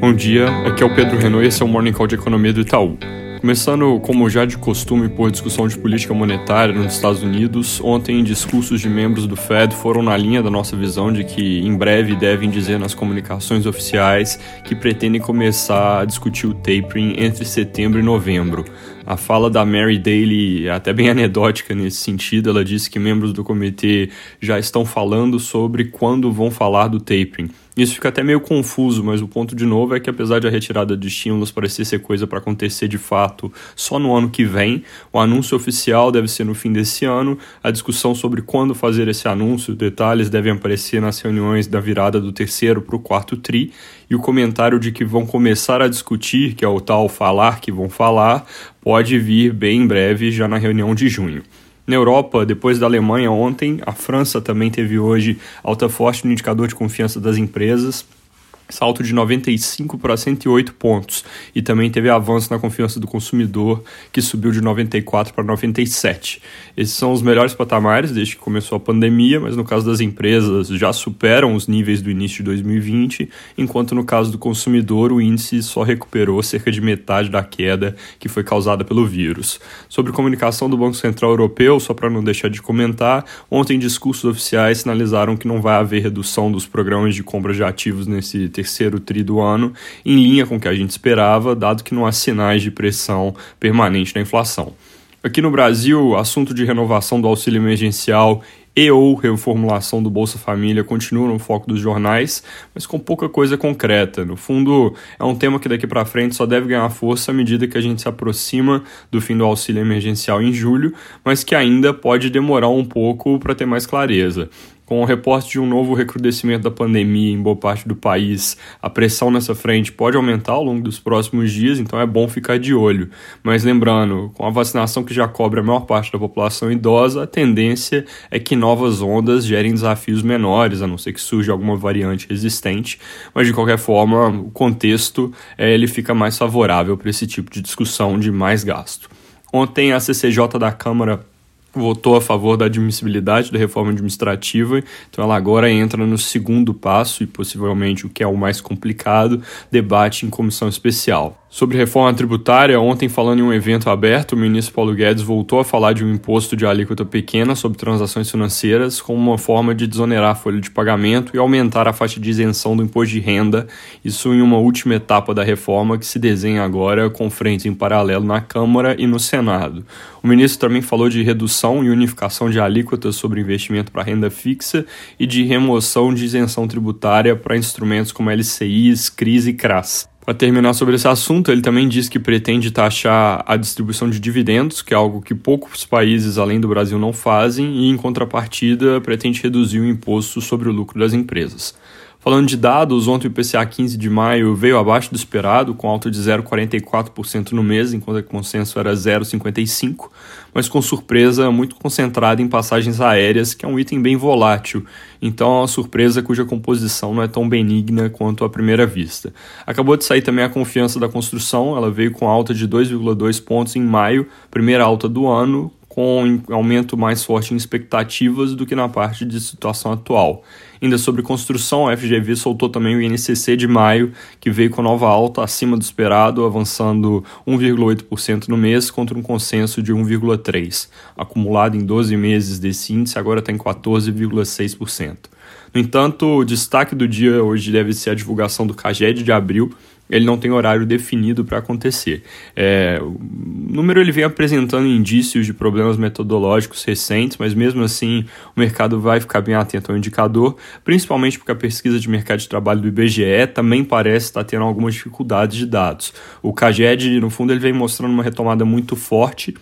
Bom dia, aqui é o Pedro Renault e esse é o Morning Call de Economia do Itaú. Começando, como já de costume, por discussão de política monetária nos Estados Unidos, ontem discursos de membros do Fed foram na linha da nossa visão de que em breve devem dizer nas comunicações oficiais que pretendem começar a discutir o tapering entre setembro e novembro. A fala da Mary Daly é até bem anedótica nesse sentido. Ela disse que membros do comitê já estão falando sobre quando vão falar do tapering. Isso fica até meio confuso, mas o ponto de novo é que apesar de a retirada de estímulos parecer ser coisa para acontecer de fato só no ano que vem, o anúncio oficial deve ser no fim desse ano. A discussão sobre quando fazer esse anúncio, detalhes devem aparecer nas reuniões da virada do terceiro para o quarto tri, e o comentário de que vão começar a discutir, que é o tal falar que vão falar, pode vir bem em breve, já na reunião de junho. Na Europa, depois da Alemanha ontem, a França também teve hoje alta forte no indicador de confiança das empresas salto de 95 para 108 pontos e também teve avanço na confiança do consumidor, que subiu de 94 para 97. Esses são os melhores patamares desde que começou a pandemia, mas no caso das empresas já superam os níveis do início de 2020, enquanto no caso do consumidor o índice só recuperou cerca de metade da queda que foi causada pelo vírus. Sobre comunicação do Banco Central Europeu, só para não deixar de comentar, ontem discursos oficiais sinalizaram que não vai haver redução dos programas de compra de ativos nesse terceiro tri do ano, em linha com o que a gente esperava, dado que não há sinais de pressão permanente na inflação. Aqui no Brasil, assunto de renovação do auxílio emergencial e ou reformulação do Bolsa Família continuam no foco dos jornais, mas com pouca coisa concreta. No fundo, é um tema que daqui para frente só deve ganhar força à medida que a gente se aproxima do fim do auxílio emergencial em julho, mas que ainda pode demorar um pouco para ter mais clareza. Com o reporte de um novo recrudescimento da pandemia em boa parte do país, a pressão nessa frente pode aumentar ao longo dos próximos dias, então é bom ficar de olho. Mas lembrando, com a vacinação que já cobre a maior parte da população idosa, a tendência é que novas ondas gerem desafios menores, a não ser que surja alguma variante resistente. Mas de qualquer forma, o contexto é, ele fica mais favorável para esse tipo de discussão de mais gasto. Ontem a CCJ da Câmara votou a favor da admissibilidade da reforma administrativa, então ela agora entra no segundo passo e possivelmente o que é o mais complicado, debate em comissão especial. Sobre reforma tributária, ontem falando em um evento aberto, o ministro Paulo Guedes voltou a falar de um imposto de alíquota pequena sobre transações financeiras como uma forma de desonerar a folha de pagamento e aumentar a faixa de isenção do imposto de renda, isso em uma última etapa da reforma que se desenha agora com frentes em paralelo na Câmara e no Senado. O ministro também falou de redução e unificação de alíquotas sobre investimento para renda fixa e de remoção de isenção tributária para instrumentos como LCIs, CRIs e CRAS. Para terminar sobre esse assunto, ele também diz que pretende taxar a distribuição de dividendos, que é algo que poucos países além do Brasil não fazem, e em contrapartida pretende reduzir o imposto sobre o lucro das empresas. Falando de dados, ontem o IPCA 15 de maio veio abaixo do esperado, com alta de 0,44% no mês, enquanto o consenso era 0,55%, mas com surpresa muito concentrada em passagens aéreas, que é um item bem volátil, então é uma surpresa cuja composição não é tão benigna quanto à primeira vista. Acabou de sair também a confiança da construção, ela veio com alta de 2,2 pontos em maio, primeira alta do ano, com aumento mais forte em expectativas do que na parte de situação atual. Ainda sobre construção, a FGV soltou também o INCC de maio, que veio com nova alta acima do esperado, avançando 1,8% no mês contra um consenso de 1,3%. Acumulado em 12 meses desse índice, agora está em 14,6%. No entanto, o destaque do dia hoje deve ser a divulgação do CAGED de abril, ele não tem horário definido para acontecer. É, o número ele vem apresentando indícios de problemas metodológicos recentes, mas mesmo assim o mercado vai ficar bem atento ao indicador, principalmente porque a pesquisa de mercado de trabalho do IBGE também parece estar tendo algumas dificuldades de dados. O CAGED, no fundo, ele vem mostrando uma retomada muito forte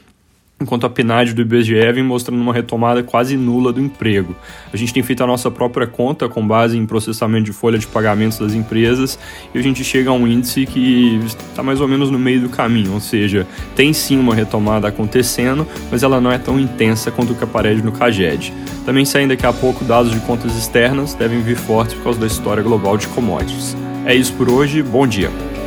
enquanto a PNAD do IBGE vem mostrando uma retomada quase nula do emprego. A gente tem feito a nossa própria conta com base em processamento de folha de pagamentos das empresas e a gente chega a um índice que está mais ou menos no meio do caminho, ou seja, tem sim uma retomada acontecendo, mas ela não é tão intensa quanto o que aparece no CAGED. Também saem daqui a pouco dados de contas externas, devem vir fortes por causa da história global de commodities. É isso por hoje, bom dia!